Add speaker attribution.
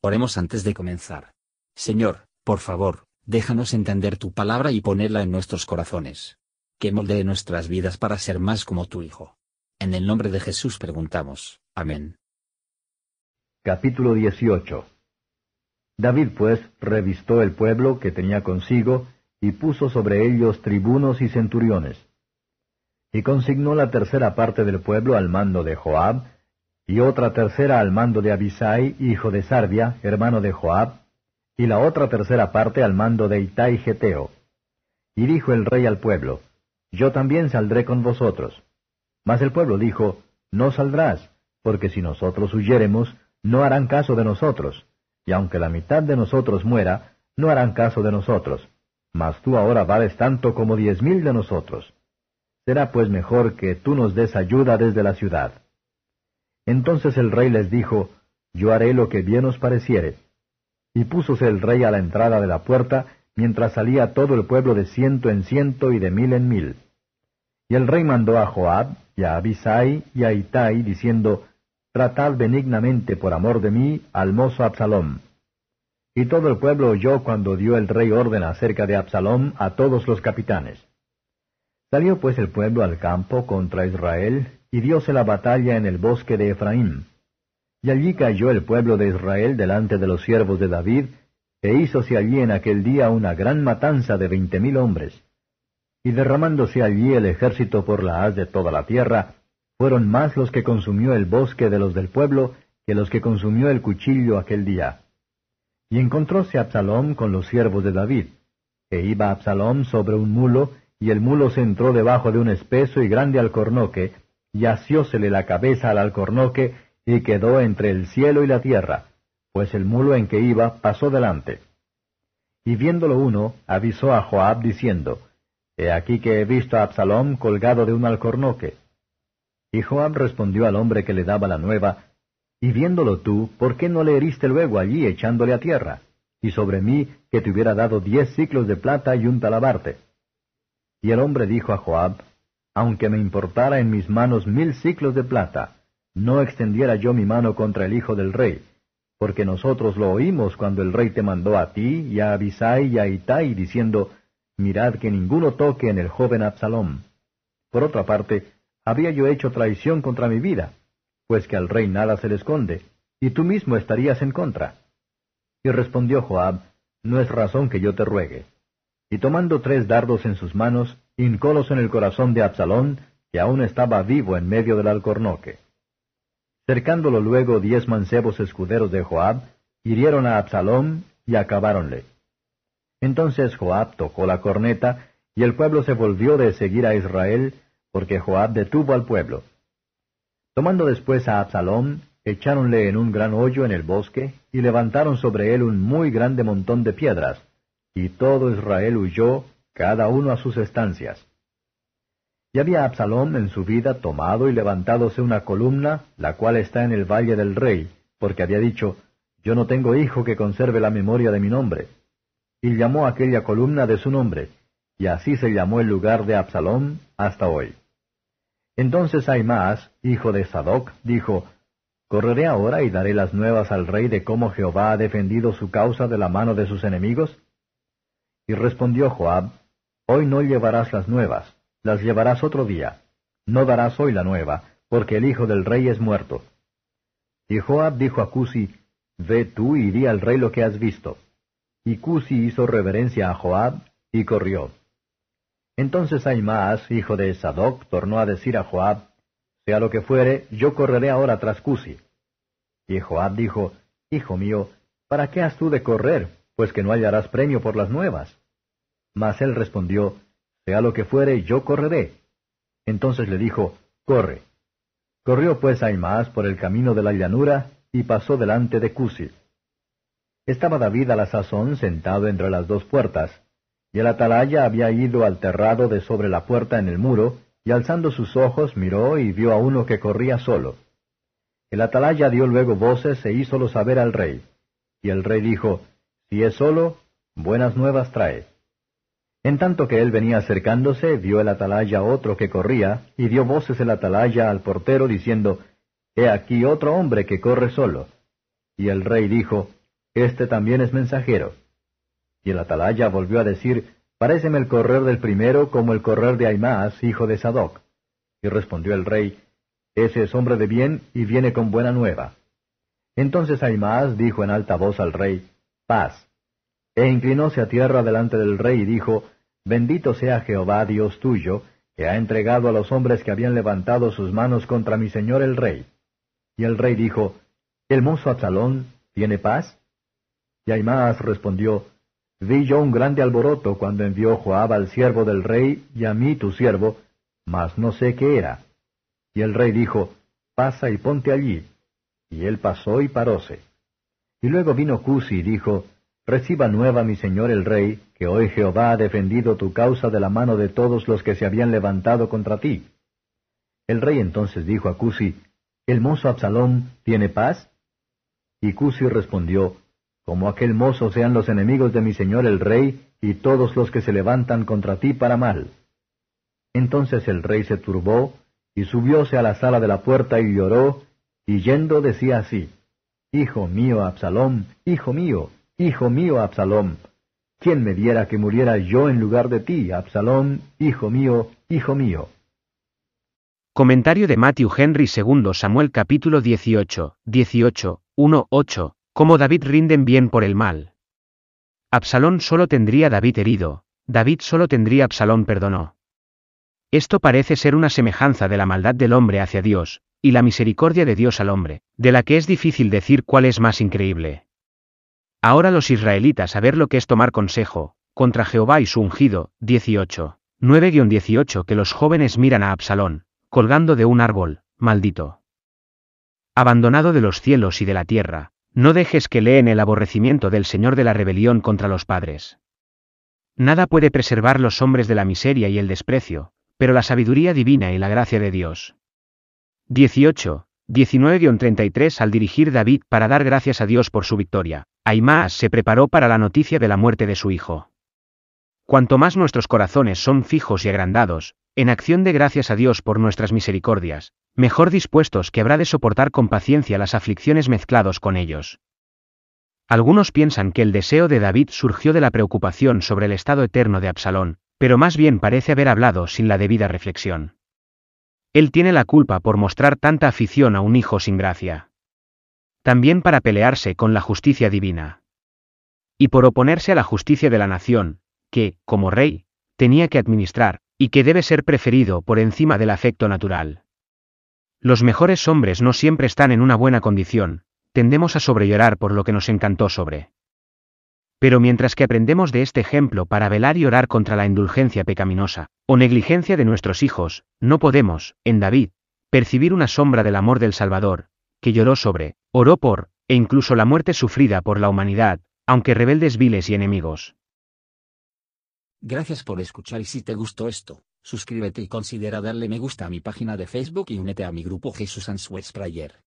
Speaker 1: Oremos antes de comenzar. Señor, por favor, déjanos entender tu palabra y ponerla en nuestros corazones. Que moldee nuestras vidas para ser más como tu Hijo. En el nombre de Jesús preguntamos. Amén.
Speaker 2: Capítulo 18 David pues revistó el pueblo que tenía consigo, y puso sobre ellos tribunos y centuriones. Y consignó la tercera parte del pueblo al mando de Joab, y otra tercera al mando de Abisai, hijo de Sarvia, hermano de Joab, y la otra tercera parte al mando de Itai Geteo. Y dijo el rey al pueblo, Yo también saldré con vosotros. Mas el pueblo dijo, No saldrás, porque si nosotros huyéremos, no harán caso de nosotros, y aunque la mitad de nosotros muera, no harán caso de nosotros. Mas tú ahora vales tanto como diez mil de nosotros. Será pues mejor que tú nos des ayuda desde la ciudad. Entonces el rey les dijo, Yo haré lo que bien os pareciere. Y púsose el rey a la entrada de la puerta, mientras salía todo el pueblo de ciento en ciento y de mil en mil. Y el rey mandó a Joab, y a Abisai, y a Itai, diciendo, Tratad benignamente por amor de mí al mozo Absalom. Y todo el pueblo oyó cuando dio el rey orden acerca de Absalom a todos los capitanes. Salió pues el pueblo al campo contra Israel, y dióse la batalla en el bosque de Efraín. Y allí cayó el pueblo de Israel delante de los siervos de David, e hízose allí en aquel día una gran matanza de veinte mil hombres. Y derramándose allí el ejército por la haz de toda la tierra, fueron más los que consumió el bosque de los del pueblo que los que consumió el cuchillo aquel día. Y encontróse Absalom con los siervos de David, e iba Absalom sobre un mulo, y el mulo se entró debajo de un espeso y grande alcornoque, y asiósele la cabeza al alcornoque, y quedó entre el cielo y la tierra, pues el mulo en que iba pasó delante. Y viéndolo uno, avisó a Joab diciendo, He aquí que he visto a Absalom colgado de un alcornoque. Y Joab respondió al hombre que le daba la nueva, Y viéndolo tú, ¿por qué no le heriste luego allí echándole a tierra? Y sobre mí, que te hubiera dado diez ciclos de plata y un talabarte. Y el hombre dijo a Joab, aunque me importara en mis manos mil ciclos de plata, no extendiera yo mi mano contra el hijo del rey, porque nosotros lo oímos cuando el rey te mandó a ti y a Abisai y a Itai, diciendo, Mirad que ninguno toque en el joven Absalom. Por otra parte, había yo hecho traición contra mi vida, pues que al rey nada se le esconde, y tú mismo estarías en contra. Y respondió Joab, No es razón que yo te ruegue. Y tomando tres dardos en sus manos, hincólos en el corazón de Absalón, que aún estaba vivo en medio del alcornoque. Cercándolo luego diez mancebos escuderos de Joab, hirieron a Absalón y acabáronle. Entonces Joab tocó la corneta, y el pueblo se volvió de seguir a Israel, porque Joab detuvo al pueblo. Tomando después a Absalón, echáronle en un gran hoyo en el bosque, y levantaron sobre él un muy grande montón de piedras, y todo Israel huyó cada uno a sus estancias. Y había Absalom en su vida tomado y levantádose una columna, la cual está en el valle del rey, porque había dicho, Yo no tengo hijo que conserve la memoria de mi nombre. Y llamó aquella columna de su nombre, y así se llamó el lugar de Absalom hasta hoy. Entonces Aimaas, hijo de Sadoc, dijo, ¿Correré ahora y daré las nuevas al rey de cómo Jehová ha defendido su causa de la mano de sus enemigos? Y respondió Joab, Hoy no llevarás las nuevas, las llevarás otro día. No darás hoy la nueva, porque el hijo del rey es muerto. Y Joab dijo a Cusi, Ve tú y di al rey lo que has visto. Y Cusi hizo reverencia a Joab, y corrió. Entonces Aimaas, hijo de Sadoc, tornó a decir a Joab, Sea lo que fuere, yo correré ahora tras Cusi. Y Joab dijo, Hijo mío, ¿para qué has tú de correr, pues que no hallarás premio por las nuevas? Mas él respondió, Sea lo que fuere, yo correré. Entonces le dijo, Corre. Corrió pues Aimaas por el camino de la llanura, y pasó delante de Cusi. Estaba David a la sazón sentado entre las dos puertas, y el atalaya había ido al terrado de sobre la puerta en el muro, y alzando sus ojos miró y vio a uno que corría solo. El atalaya dio luego voces e hízolo saber al rey. Y el rey dijo, Si es solo, buenas nuevas trae. En tanto que él venía acercándose, vio el atalaya otro que corría, y dio voces el atalaya al portero diciendo, He aquí otro hombre que corre solo. Y el rey dijo, Este también es mensajero. Y el atalaya volvió a decir, Paréceme el correr del primero como el correr de Aimaas, hijo de Sadoc. Y respondió el rey, Ese es hombre de bien y viene con buena nueva. Entonces Aimaas dijo en alta voz al rey, Paz. E inclinóse a tierra delante del rey y dijo, Bendito sea Jehová Dios tuyo, que ha entregado a los hombres que habían levantado sus manos contra mi señor el rey. Y el rey dijo, ¿El mozo Absalón tiene paz? Y Aimaas respondió, Vi yo un grande alboroto cuando envió Joab al siervo del rey y a mí tu siervo, mas no sé qué era. Y el rey dijo, Pasa y ponte allí. Y él pasó y paróse. Y luego vino Cusi y dijo, Reciba nueva mi señor el rey, que hoy Jehová ha defendido tu causa de la mano de todos los que se habían levantado contra ti. El rey entonces dijo a Cusi, ¿El mozo Absalón tiene paz? Y Cusi respondió, como aquel mozo sean los enemigos de mi señor el rey, y todos los que se levantan contra ti para mal. Entonces el rey se turbó, y subióse a la sala de la puerta y lloró, y yendo decía así, Hijo mío Absalom, hijo mío, hijo mío Absalom, ¿quién me diera que muriera yo en lugar de ti, Absalom, hijo mío, hijo mío?
Speaker 3: Comentario de Matthew Henry II Samuel capítulo 18, 18, 1, 8, como David rinden bien por el mal. Absalón solo tendría David herido, David solo tendría Absalón perdonó. Esto parece ser una semejanza de la maldad del hombre hacia Dios, y la misericordia de Dios al hombre, de la que es difícil decir cuál es más increíble. Ahora los israelitas a ver lo que es tomar consejo, contra Jehová y su ungido, 18. 9-18 que los jóvenes miran a Absalón, colgando de un árbol, maldito. Abandonado de los cielos y de la tierra, no dejes que leen el aborrecimiento del Señor de la rebelión contra los padres. Nada puede preservar los hombres de la miseria y el desprecio, pero la sabiduría divina y la gracia de Dios. 18, 19-33 Al dirigir David para dar gracias a Dios por su victoria, Aimaas se preparó para la noticia de la muerte de su hijo. Cuanto más nuestros corazones son fijos y agrandados, en acción de gracias a Dios por nuestras misericordias, mejor dispuestos que habrá de soportar con paciencia las aflicciones mezclados con ellos. Algunos piensan que el deseo de David surgió de la preocupación sobre el estado eterno de Absalón, pero más bien parece haber hablado sin la debida reflexión. Él tiene la culpa por mostrar tanta afición a un hijo sin gracia. También para pelearse con la justicia divina. Y por oponerse a la justicia de la nación, que, como rey, tenía que administrar, y que debe ser preferido por encima del afecto natural. Los mejores hombres no siempre están en una buena condición, tendemos a sobrellorar por lo que nos encantó sobre. Pero mientras que aprendemos de este ejemplo para velar y orar contra la indulgencia pecaminosa, o negligencia de nuestros hijos, no podemos, en David, percibir una sombra del amor del Salvador, que lloró sobre, oró por, e incluso la muerte sufrida por la humanidad, aunque rebeldes viles y enemigos.
Speaker 1: Gracias por escuchar y si te gustó esto, suscríbete y considera darle me gusta a mi página de Facebook y únete a mi grupo Jesús Answers Prayer.